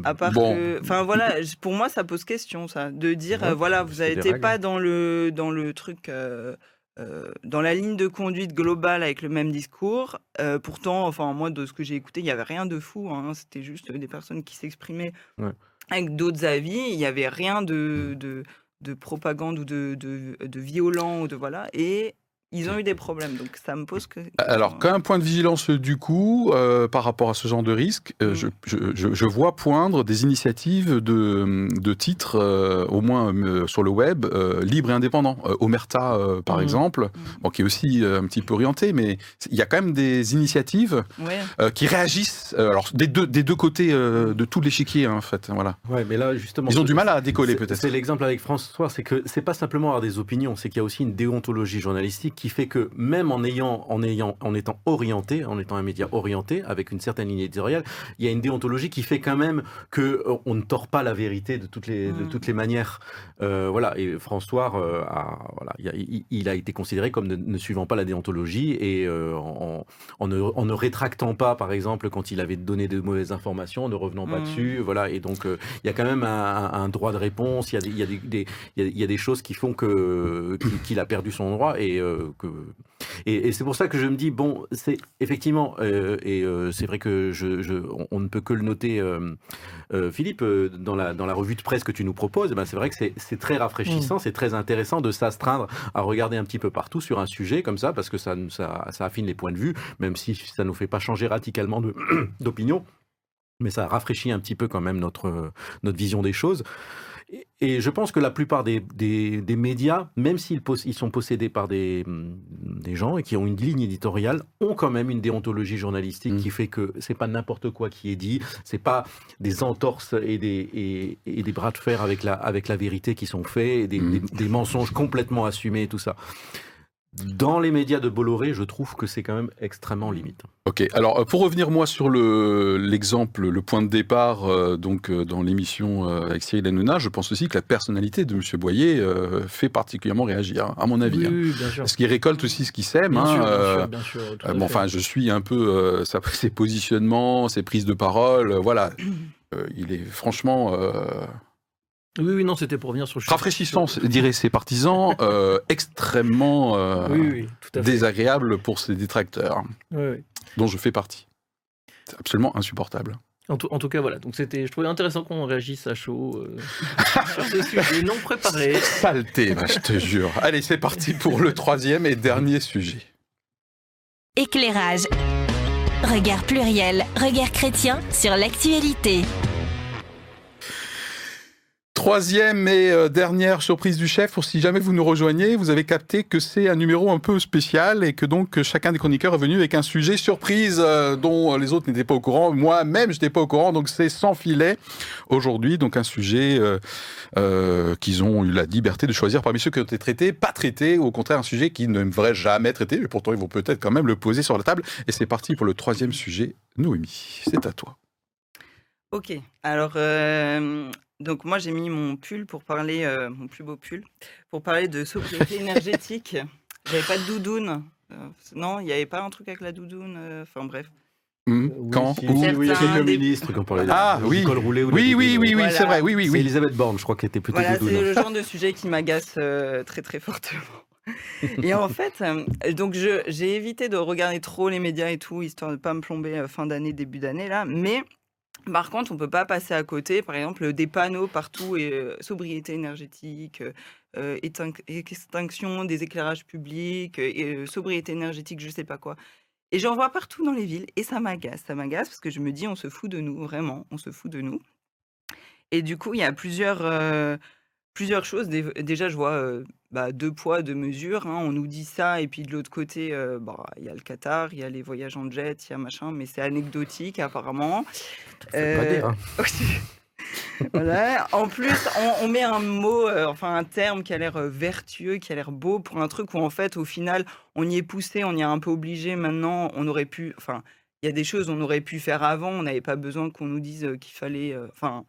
À part Bon. que, enfin voilà, pour moi ça pose question ça, de dire Ouais, euh, voilà vous n'étiez règles. pas dans le dans le truc. euh, euh, dans la ligne de conduite globale avec le même discours, Euh, pourtant, enfin moi de ce que j'ai écouté, il y avait rien de fou. hein, C'était juste des personnes qui s'exprimaient Ouais. avec d'autres avis. Il y avait rien de, de, de propagande ou de, de, de violent ou de voilà. Et ils ont eu des problèmes. Donc ça me pose que. Alors, qu'un point de vigilance euh, du coup, euh, par rapport à ce genre de risque, euh, Mm. je, je- je- je vois poindre des initiatives de, de titres, euh, au moins euh, sur le web, euh, libres et indépendants. Euh, Omerta, euh, par Mm. exemple, bon, qui est aussi euh, un petit peu orienté, mais il y a quand même des initiatives Ouais. euh, qui réagissent, euh, alors des deux, des deux côtés euh, de tout l'échiquier, hein, en fait. Voilà. Ouais, mais là justement. Ils ont du mal à décoller, peut-être. C'est l'exemple avec François, c'est que c'est pas simplement avoir des opinions, c'est qu'il y a aussi une déontologie journalistique qui fait que même en ayant, en ayant, en étant orienté, en étant un média orienté avec une certaine ligne éditoriale, il y a une déontologie qui fait quand même que euh, on ne tord pas la vérité de toutes les, de Mm. toutes les manières. Euh, voilà. Et François, euh, a, voilà, il, a, il- il a été considéré comme ne, ne suivant pas la déontologie et euh, en, en ne, en ne rétractant pas, par exemple, quand il avait donné de mauvaises informations, en ne revenant pas Mm. dessus. Voilà. Et donc, il y a quand même un, droit de réponse. Il y a des, il y a des, des- il y a- il y a des choses qui font que qu'il- qu'il a perdu son droit et euh, que et, et c'est pour ça que je me dis bon, c'est effectivement euh, et euh, c'est vrai que je, je- on, on ne peut que le noter, euh, Philippe, dans la dans la revue de presse que tu nous proposes. eh ben c'est vrai que c'est très rafraîchissant, c'est très intéressant de s'astreindre à regarder un petit peu partout sur un sujet comme ça parce que ça ça, ça affine les points de vue, même si ça nous fait pas changer radicalement d'opinion. Mais ça rafraîchit un petit peu quand même notre, notre vision des choses. Et, et je pense que la plupart des, des, des médias, même s'ils ils sont possédés par des, hum, des gens et qui ont une ligne éditoriale, ont quand même une déontologie journalistique Mm. qui fait que c'est pas n'importe quoi qui est dit, c'est pas des entorses et des, et, et des bras de fer avec la, avec la vérité qui sont faits, et des, Mm. des, des mensonges complètement assumés, tout ça. Dans les médias de Bolloré, je trouve que c'est quand même extrêmement limite. Ok, alors euh, pour revenir moi sur le l'exemple, le point de départ euh, donc euh, dans l'émission euh, avec Cyril Hanouna, je pense aussi que la personnalité de Monsieur Boyer euh, fait particulièrement réagir, hein, à mon avis. Oui, hein. oui, bien sûr. Parce qu'il récolte aussi ce qu'il sème. Bien hein, sûr, bien euh, sûr, bien bon, enfin, je suis un peu euh, sa- ses positionnements, ses prises de parole, euh, voilà. Euh, il est franchement euh, Oui, oui, non, c'était pour revenir sur le rafraîchissant, diraient ses partisans, euh, extrêmement euh, Oui, oui, tout à fait. désagréable pour ses détracteurs, Oui, oui. dont je fais partie. C'est absolument insupportable. En tout, en tout cas, voilà. Donc c'était, je trouvais intéressant qu'on réagisse à chaud euh, sur ce sujet non préparé. Saleté, bah, je te jure. Allez, c'est parti pour le troisième et dernier sujet. Éclairage. Regard pluriel, regard chrétien sur l'actualité. Troisième et euh, dernière surprise du chef, si jamais vous nous rejoignez, vous avez capté que c'est un numéro un peu spécial et que donc chacun des chroniqueurs est venu avec un sujet surprise euh, dont les autres n'étaient pas au courant. Moi-même, je n'étais pas au courant, donc c'est sans filet aujourd'hui. Donc un sujet euh, euh, qu'ils ont eu la liberté de choisir parmi ceux qui ont été traités, pas traités, ou au contraire un sujet qu'ils ne devraient jamais traiter, mais pourtant ils vont peut-être quand même le poser sur la table. Et c'est parti pour le troisième sujet. Noémie, c'est à toi. Ok, alors euh, donc moi j'ai mis mon pull pour parler, euh, mon plus beau pull, pour parler de sobriété énergétique. J'avais pas de doudoune. Euh, non, il n'y avait pas un truc avec la doudoune. euh, Enfin bref. Hmm, Oui, Quand si, oui, il y a Certains quelques des- ministres qui ont parlé de Ah, du oui. col roulé ou de la Oui, oui, oui, oui, Voilà. c'est vrai. Oui, oui, oui. Elisabeth Borne, je crois, qui était plutôt Voilà, c'est le genre de sujet qui m'agace euh, très très fortement. Et en fait, euh, donc je- j'ai évité de regarder trop les médias et tout, histoire de pas me plomber euh, fin d'année, début d'année là. Mais par contre, on peut pas passer à côté, par exemple, des panneaux partout et euh, sobriété énergétique, euh, euh, extinction des éclairages publics, sobriété énergétique, je sais pas quoi. Et j'en vois partout dans les villes et ça m'agace, ça m'agace parce que je me dis on se fout de nous, vraiment, on se fout de nous. Et du coup, il y a plusieurs, plusieurs choses. Dé- Déjà, je vois euh, bah, deux poids, deux mesures. hein. On nous dit ça, et puis de l'autre côté, euh, bah, il y a le Qatar, il y a les voyages en jet, il y a machin, mais c'est anecdotique apparemment. Faut pas Euh, dire, hein. voilà. En plus, on, on met un mot, euh, enfin un terme qui a l'air euh, vertueux, qui a l'air beau pour un truc où en fait, au final, on y est poussé, on y est un peu obligé. Maintenant, on aurait pu, enfin, il y a des choses on aurait pu faire avant. On n'avait pas besoin qu'on nous dise euh, qu'il fallait, euh, enfin.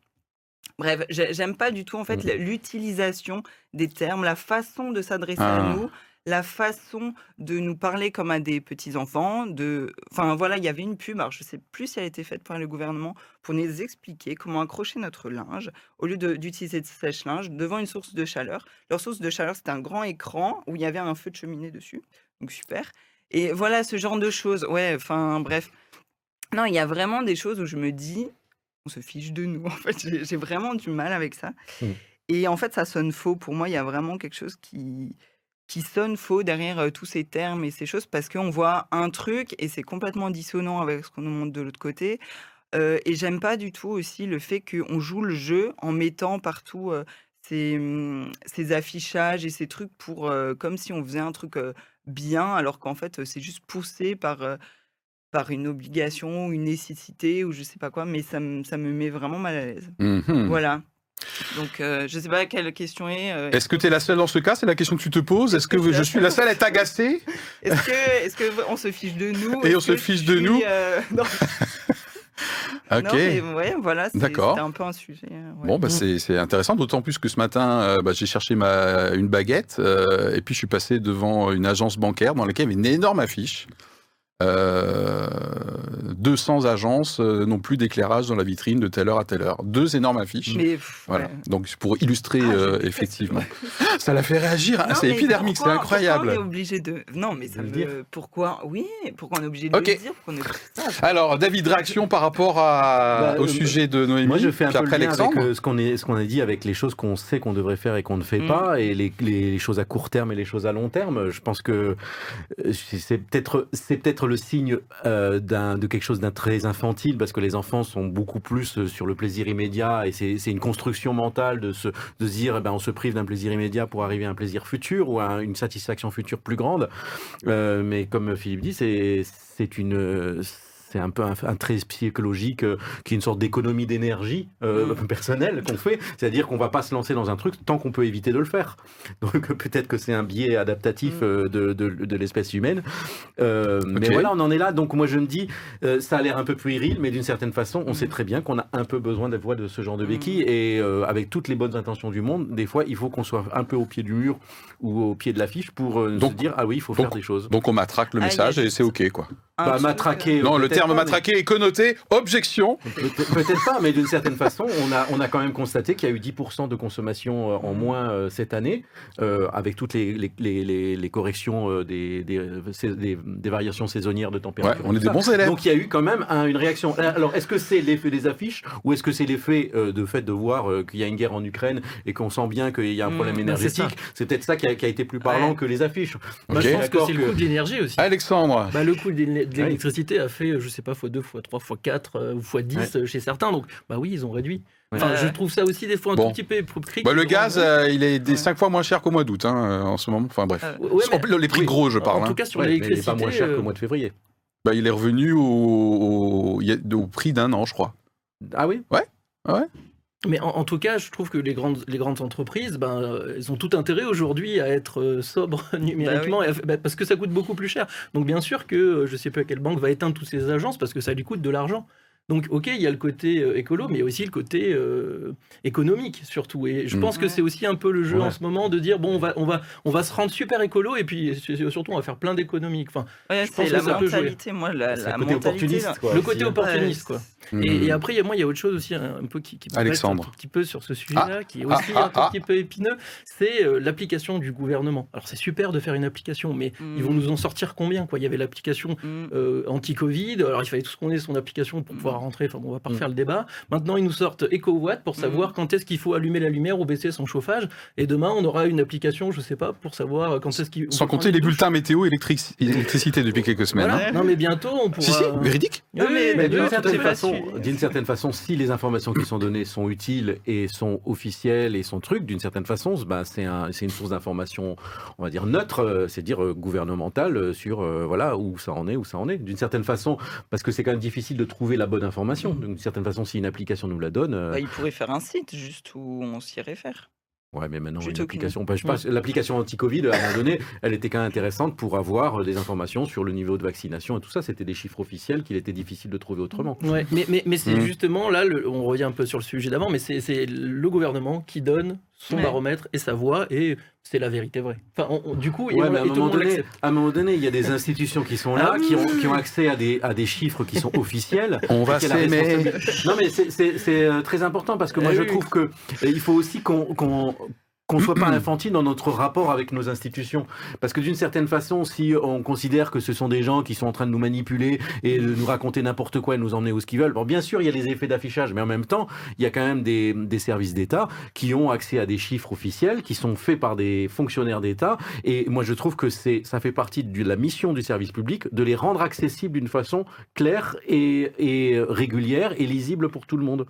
Bref, j'ai- j'aime pas du tout en fait Mm. la- l'utilisation des termes, la façon de s'adresser Ah. à nous, la façon de nous parler comme à des petits enfants. De, enfin voilà, il y avait une pub. Alors je sais plus si elle a été faite par le gouvernement pour nous expliquer comment accrocher notre linge au lieu de- d'utiliser de sèche-linge devant une source de chaleur. Leur source de chaleur, c'était un grand écran où il y avait un feu de cheminée dessus. Donc super. Et voilà ce genre de choses. Ouais, enfin bref. Non, il y a vraiment des choses où je me dis, on se fiche de nous. En fait, j'ai vraiment du mal avec ça. Mm. Et en fait, ça sonne faux. Pour moi, il y a vraiment quelque chose qui, qui sonne faux derrière euh, tous ces termes et ces choses parce qu'on voit un truc et c'est complètement dissonant avec ce qu'on nous montre de l'autre côté. Euh, et j'aime pas du tout aussi le fait qu'on joue le jeu en mettant partout euh, ces, hum, ces affichages et ces trucs pour comme si on faisait un truc bien alors qu'en fait c'est juste poussé par par une obligation ou une nécessité ou je sais pas quoi mais ça, me- ça me met vraiment mal à l'aise Mhm. voilà donc euh, je sais pas quelle question est euh, Est-ce que tu es la seule dans ce cas? C'est la question que tu te poses. Est-ce que je suis la seule à être agacée? Est-ce que, est-ce que on se fiche de nous? Et on se fiche de suis, nous? euh, non, Ok. non, mais ouais, voilà, D'accord. un peu un sujet. ouais. Bon, bah, c'est c'est intéressant, d'autant plus que ce matin, euh, bah, j'ai cherché ma, une baguette euh, et puis je suis passé devant une agence bancaire dans laquelle il y avait une énorme affiche. Euh, 200 agences euh, n'ont plus d'éclairage dans la vitrine de telle heure à telle heure. Deux énormes affiches. Mais, Voilà. ouais. Donc pour illustrer Ah, euh, effectivement. Ça l'a fait réagir. hein, c'est épidermique, c'est incroyable. Pourquoi on est obligé de. Non, mais ça me. dire. Pourquoi Oui, pourquoi on est obligé de le dire pourquoi on est... Alors, David, réaction par rapport à, Bah, au euh, sujet de Noémie. Moi, je fais un peu après le lien avec euh, ce qu'on est- ce qu'on a dit avec les choses qu'on sait qu'on devrait faire et qu'on ne fait Mm. pas, et les, les- les choses à court terme et les choses à long terme. Je pense que euh, c'est peut-être c'est peut-être le signe euh, de quelque chose d'un très infantile, parce que les enfants sont beaucoup plus euh, sur le plaisir immédiat, et c'est une construction mentale de se, dire, eh ben, on se prive d'un plaisir immédiat pour arriver à un plaisir futur ou à une satisfaction future plus grande. Euh, mais comme Philippe dit, c'est c'est une c'est un peu un, un trait psychologique euh, qui est une sorte d'économie d'énergie euh, Mm. personnelle qu'on fait. C'est-à-dire qu'on va pas se lancer dans un truc tant qu'on peut éviter de le faire. Donc peut-être que c'est un biais adaptatif Mm. euh, de, de, de l'espèce humaine. Euh, Mais voilà, on en est là. Donc moi je me dis, euh, ça a l'air un peu puéril, mais d'une certaine façon, on Mm. sait très bien qu'on a un peu besoin de voix de ce genre de béquilles. Et euh, avec toutes les bonnes intentions du monde, des fois, il faut qu'on soit un peu au pied du mur ou au pied de l'affiche pour euh, Donc- se dire, ah oui, il faut donc- faire des choses. Donc on matraque le Ah, message et c'est OK, quoi. Bah, matraquer. Non, le peut-être terme pas, mais- matraqué est connoté objection. Peut-être pas, mais d'une certaine façon, on a, on a quand même constaté qu'il y a eu 10% de consommation euh, en moins euh, cette année, euh, avec toutes les, les, les, les- les corrections euh, des, des, des- des variations saisonnières de Ouais, température. on est des bons élèves. Donc il y a eu quand même un- une réaction. Alors est-ce que c'est l'effet des affiches ou est-ce que c'est l'effet euh, de fait de voir euh, qu'il y a une guerre en Ukraine et qu'on sent bien qu'il y a un Mmh, problème ça. énergétique? C'est peut-être ça qui a, qui a été plus parlant Ouais. que les affiches. Moi, Ok. je pense que c'est le que- coût de l'énergie aussi. Alexandre. Bah, le coût de l'é- de l'électricité a fait, je sais pas, fois 2, fois 3, fois 4, euh, ou fois 10 euh, chez certains. Donc, bah oui, ils ont réduit. Enfin, Ouais. je trouve ça aussi des fois un Bon. tout petit peu hypocrite. Bah, le gaz, euh, il est des Ouais. 5 fois moins cher qu'au mois d'août hein, en ce moment. Enfin bref. Euh, Ouais, mais- les prix oui. gros, je parle. en hein. tout cas, sur Ouais, mais il est l'électricité. pas moins cher euh, qu'au mois de février. Bah, il est revenu au, au- il y a- au prix d'un an, je crois. Ah oui? Mais en, en tout cas, je trouve que les grandes, les grandes entreprises, ben, euh, elles ont tout intérêt aujourd'hui à être euh, sobres numériquement, et à- bah, parce que ça coûte beaucoup plus cher. Donc bien sûr que euh, je ne sais pas quelle banque va éteindre toutes ces agences parce que ça lui coûte de l'argent. Donc ok, il y a le côté écolo, mais il y a aussi le côté euh, économique surtout. Et je Mm. pense que c'est aussi un peu le jeu Ouais. en ce moment de dire bon, on va, on va, on va se rendre super écolo et puis surtout on va faire plein d'économiques. Enfin, Ouais, Je pense que la ça peut jouer. mentalité, moi, la, la le côté mentalité. opportuniste. Quoi, le côté hein. opportuniste quoi. Hmm. Et, et après, il y a- moi, il y a autre chose aussi, un, un peu qui, qui Alexandre. un tout petit peu sur ce sujet-là, qui est ah, aussi ah, un tout ah. petit peu épineux, c'est euh, l'application du gouvernement. Alors, c'est super de faire une application, mais ils vont nous en sortir combien quoi? Il y avait l'application Mm. euh, anti-Covid, alors il fallait tous qu'on ait son application pour pouvoir rentrer, enfin bon, on va pas refaire le débat. Maintenant, ils nous sortent EcoWatt pour savoir quand est-ce qu'il faut allumer la lumière ou baisser son chauffage, et demain, on aura une application, je sais pas, pour savoir quand est-ce qu'il... Sans compter les douche. bulletins météo électric- électricité depuis quelques semaines. Voilà. hein. Non, mais bientôt, on pourra... Si, si, véridique. Oui, mais- Mais tout à certaine, fait. D'une certaine façon, si les informations qui sont données sont utiles et sont officielles et sont trucs, d'une certaine façon, ben, c'est un, c'est une source d'information, on va dire neutre, euh, c'est dire euh, gouvernementale euh, sur voilà où ça en est, où ça en est. D'une certaine façon, parce que c'est quand même difficile de trouver la bonne information. D'une certaine façon, si une application nous la donne, euh, Bah, il pourrait faire un site juste où on s'y réfère. Ouais, mais maintenant une application, bah, je sais pas, l'application anti-Covid, à un moment donné, elle était quand même intéressante pour avoir euh, des informations sur le niveau de vaccination et tout ça. C'était des chiffres officiels qu'il était difficile de trouver autrement. Ouais, mais, mais, mais c'est Mhm. justement là, le- on revient un peu sur le sujet d'avant, mais c'est le gouvernement qui donne son Ouais. baromètre et sa voix, et c'est la vérité vraie. Enfin, on- on- du coup, Ouais, à un, moment donné, à un moment donné, il y a des institutions qui sont là, Ah qui, ont, qui ont accès à des, à des chiffres qui sont officiels. On va s'aimer. responsabilité- Non, mais c'est- euh, très important parce que moi, Eh je oui. trouve que euh, il faut aussi qu'on qu'on qu'on soit pas infantile dans notre rapport avec nos institutions. Parce que d'une certaine façon, si on considère que ce sont des gens qui sont en train de nous manipuler et de nous raconter n'importe quoi et nous emmener où ce qu'ils veulent, bon, bien sûr, il y a les effets d'affichage, mais en même temps, il y a quand même des, des services d'État qui ont accès à des chiffres officiels, qui sont faits par des fonctionnaires d'État. Et moi, je trouve que c'est, ça fait partie de la mission du service public de les rendre accessibles d'une façon claire et, et régulière et lisible pour tout le monde.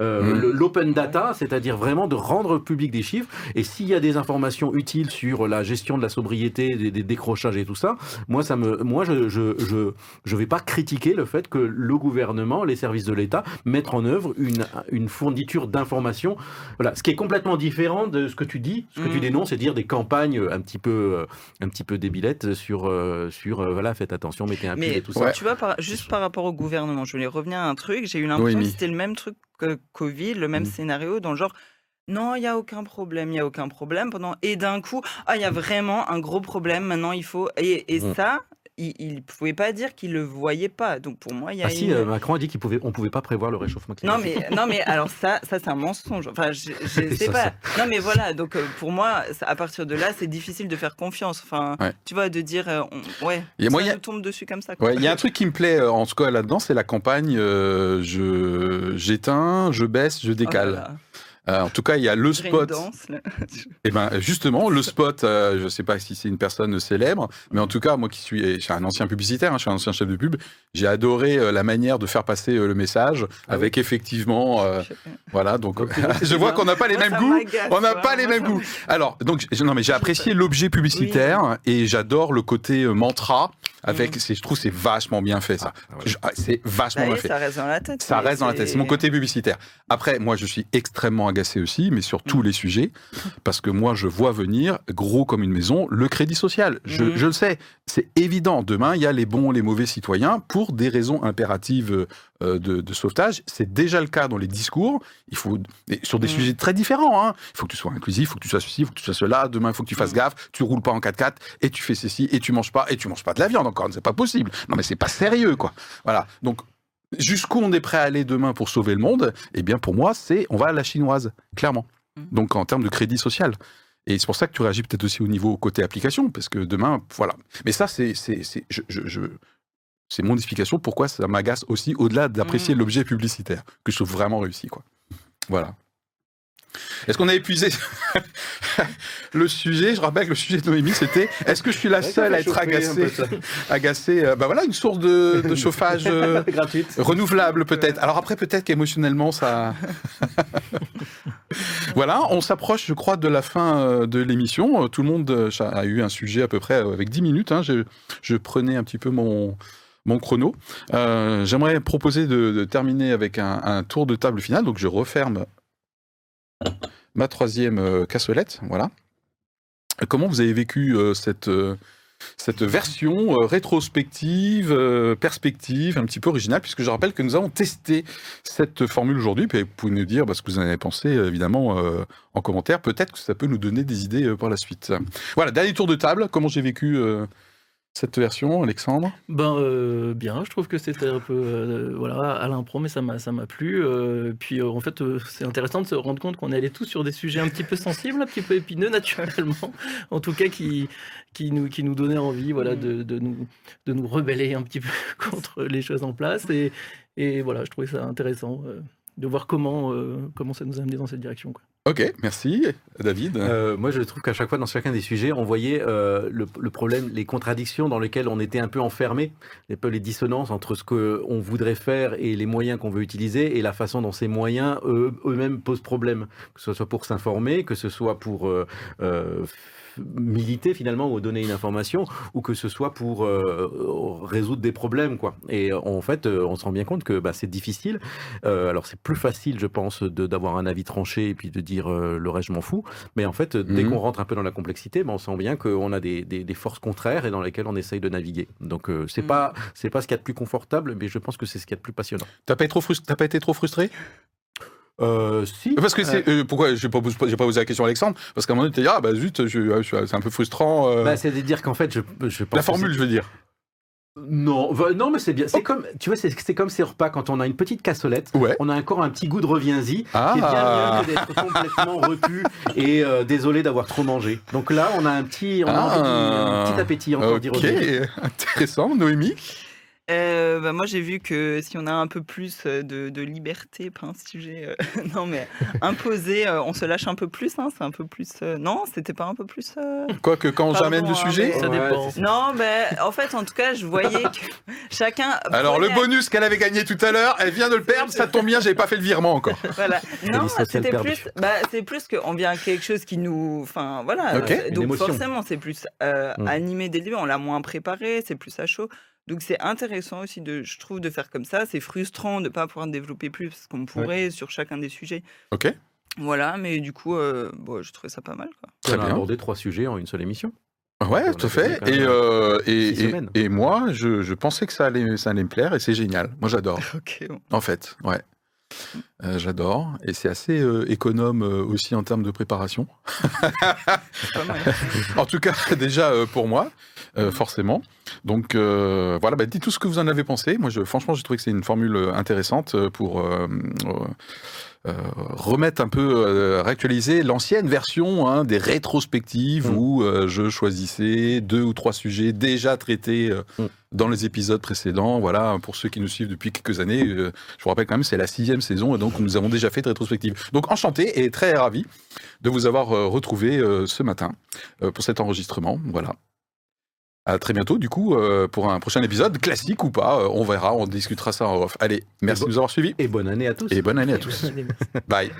Euh, Mm. le- L'open data, c'est-à-dire vraiment de rendre public des chiffres. Et s'il y a des informations utiles sur la gestion de la sobriété, des, des décrochages et tout ça, moi, ça me, moi, je, je, je, je vais pas critiquer le fait que le gouvernement, les services de l'État mettent en œuvre une, une fourniture d'informations. Voilà, ce qui est complètement différent de ce que tu dis, ce que tu Mm. dénonces, c'est dire des campagnes un petit peu, euh, un petit peu débilettes sur, euh, sur, euh, voilà, faites attention, mettez un pied Mais et tout ça. Ouais. tu vois, par- juste par rapport au gouvernement, je voulais revenir à un truc. J'ai eu l'impression Oui, que c'était le même truc que Covid, le même Mm. scénario, dans le genre. Non, il n'y a aucun problème, il n'y a aucun problème. Pendant... Et d'un coup, ah, il y a vraiment un gros problème, maintenant il faut. Et, et Mm. ça, il ne pouvait pas dire qu'il ne le voyait pas. Donc pour moi, il y a Ah si, euh, Macron a dit qu'on pouvait, on pouvait pas prévoir le réchauffement Non climatique. mais, non mais alors ça, ça c'est un mensonge. Enfin, je, je sais Ça, pas. ça. Non mais voilà, donc euh, pour moi, ça- à partir de là, c'est difficile de faire confiance. Enfin, Ouais. tu vois, de dire, euh, on- ouais, Il y a ça moyen- nous tombe dessus comme ça. Ouais, il y a un truc qui me plaît euh, en tout cas là-dedans, c'est la campagne euh, je j'éteins, je baisse, je Oh décale. Euh, en tout cas, il y a le spot. Et ben justement, le spot, euh, je sais pas si c'est une personne célèbre, mais en tout cas, moi qui suis, je suis un ancien publicitaire, hein, je suis un ancien chef de pub, j'ai adoré euh, la manière de faire passer euh, le message, Ah avec effectivement, euh, Je voilà. Donc, je vois qu'on n'a pas les mêmes goûts. On n'a pas les Moi, mêmes goûts. Alors, donc, non, mais j'ai apprécié l'objet publicitaire et j'adore le côté euh, mantra. Avec, c'est, je trouve, c'est vachement bien fait ça. Ah, ouais. Ah, c'est vachement Bah bien fait. ça reste dans la tête. Ça reste dans la tête. C'est mon côté publicitaire. Après, moi, je suis extrêmement agacé aussi, mais sur tous les sujets, parce que moi, je vois venir, gros comme une maison, le crédit social. Je, Mhm. je le sais, c'est évident. Demain, il y a les bons, les mauvais citoyens pour des raisons impératives euh, de, de sauvetage. C'est déjà le cas dans les discours. Il faut, et sur des Mhm. sujets très différents. hein. Il faut que tu sois inclusif, il faut que tu sois ceci, il faut que tu sois cela. Demain, il faut que tu fasses gaffe. Tu roules pas en 4x4 et tu fais ceci et tu manges pas et tu manges pas de la viande encore. C'est pas possible. Non, mais c'est pas sérieux, quoi. Voilà. Donc, jusqu'où on est prêt à aller demain pour sauver le monde Eh bien, pour moi, c'est on va à la chinoise, clairement. Mhm. Donc, en termes de crédit social. Et c'est pour ça que tu réagis peut-être aussi au niveau côté application, parce que demain, voilà. Mais ça, c'est, c'est, c'est, je, je- je- c'est mon explication pourquoi ça m'agace aussi, au-delà d'apprécier Mhm. l'objet publicitaire, que je trouve vraiment réussi, quoi. Voilà. Est-ce qu'on a épuisé le sujet? Je rappelle que le sujet de Noémie, c'était est-ce que je suis la seule à être agacée agacée Bah voilà, une source de, de chauffage euh, Gratuite. renouvelable peut-être. Alors après, peut-être qu'émotionnellement, ça... voilà, on s'approche, je crois, de la fin euh, de l'émission. Tout le monde a eu un sujet à peu près avec 10 minutes. hein. Je, je prenais un petit peu mon, mon chrono. Euh, J'aimerais proposer de, de terminer avec un, un tour de table final. Donc je referme ma troisième euh, cassolette. Voilà. Comment vous avez vécu euh, cette... euh, cette version rétrospective, perspective, un petit peu originale, puisque je rappelle que nous avons testé cette formule aujourd'hui, puis vous pouvez nous dire bah, ce que vous en avez pensé, évidemment, en commentaire. Peut-être que ça peut nous donner des idées par la suite. Voilà, dernier tour de table. Comment j'ai vécu cette version, Alexandre? Ben euh, bien, je trouve que c'était un peu euh, voilà à l'impro, mais ça m'a ça m'a plu. euh, puis en fait, c'est intéressant de se rendre compte qu'on est allés tous sur des sujets un petit peu sensibles, un petit peu épineux naturellement, en tout cas qui qui nous qui nous donnaient envie voilà de, de nous de nous rebeller un petit peu contre les choses en place et et voilà, je trouvais ça intéressant de voir comment comment ça nous a dans cette direction. Quoi. Ok, merci. David Euh, moi, je trouve qu'à chaque fois, dans chacun des sujets, on voyait euh, le, le problème, les contradictions dans lesquelles on était un peu enfermé, un peu les dissonances entre ce qu'on voudrait faire et les moyens qu'on veut utiliser, et la façon dont ces moyens eux- eux-mêmes posent problème, que ce soit pour s'informer, que ce soit pour euh, militer finalement ou donner une information, ou que ce soit pour euh, résoudre des problèmes, quoi. Et en fait, euh, on se rend bien compte que bah, c'est difficile. Euh, alors, c'est plus facile, je pense, de- d'avoir un avis tranché et puis de dire euh, le reste, je m'en fous. Mais en fait, dès Mhm. qu'on rentre un peu dans la complexité, ben, on sent bien qu'on a des, des- des forces contraires et dans lesquelles on essaye de naviguer. Donc, euh, c'est Mhm. pas c'est pas ce qu'il y a de plus confortable, mais je pense que c'est ce qu'il y a de plus passionnant. T'as pas, été trop pas été trop frustré? Euh, si. Parce que c'est. euh, pourquoi j'ai pas, posé- j'ai pas posé la question à Alexandre? Parce qu'à un moment donné, tu dit, ah bah zut, je- je suis- c'est un peu frustrant. euh, Bah, c'est de dire qu'en fait, je, je pense la formule, je veux dire. Non, va- non, mais c'est bien. C'est comme, tu vois, c'est comme ces repas quand on a une petite cassolette. Ouais. On a encore un petit goût de reviens-y, Ah. qui est bien mieux que d'être complètement repu et euh, désolé d'avoir trop mangé. Donc là, on a un petit, on a envie d'y- Ah. un petit appétit encore d'y Ok, revenir. intéressant. Noémie? Euh, bah, moi, j'ai vu que si on a un peu plus euh, de, de liberté, pas un sujet, euh, non mais imposé, euh, on se lâche un peu plus. Hein, c'est un peu plus. euh, non, c'était pas un peu plus. euh, Quoique, quand j'amène le hein, sujet. mais- Ça Ouais, dépend. Non, mais en fait, en tout cas, je voyais que chacun. Alors, le bonus qu'elle avait gagné tout à l'heure, elle vient de le perdre, ça tombe bien, j'avais pas fait le virement encore. Voilà. Non, c'était plus. Bah, c'est plus qu'on vient à quelque chose qui nous. Enfin, voilà. Ok. Euh, Une Donc, forcément, c'est plus euh, Mm. animé dès le début. On l'a moins préparé, c'est plus à chaud. Donc, c'est intéressant aussi, de, je trouve, de faire comme ça. C'est frustrant de ne pas pouvoir développer plus parce qu'on pourrait sur chacun des sujets. Ok, Voilà, mais du coup, euh, bon, je trouvais ça pas mal. Quoi. très on a bien. abordé trois sujets en une seule émission. Ouais, tout à fait Et, euh, et, et- et moi, je, je pensais que ça allait, ça allait me plaire et c'est génial. Moi, j'adore, Ok, bon. en fait. Ouais. Euh, j'adore. Et c'est assez euh, économe euh, aussi en termes de préparation. En tout cas, déjà pour moi, forcément. Donc voilà, bah, dites tout ce que vous en avez pensé. Moi, je, franchement, j'ai trouvé que c'est une formule intéressante pour euh, remettre un peu, euh, réactualiser l'ancienne version hein, des rétrospectives Mm. où euh, je choisissais deux ou trois sujets déjà traités Mm. dans les épisodes précédents. Voilà, pour ceux qui nous suivent depuis quelques années, je vous rappelle quand même, c'est la sixième saison et donc nous avons déjà fait de rétrospective. Donc enchanté et très ravi de vous avoir retrouvé ce matin pour cet enregistrement. Voilà. À très bientôt, du coup, euh, pour un prochain épisode, classique ou pas, euh, on verra, on discutera ça en off. Allez, merci bon- de nous avoir suivis Et bonne année à tous. et bonne année à tous. Bye.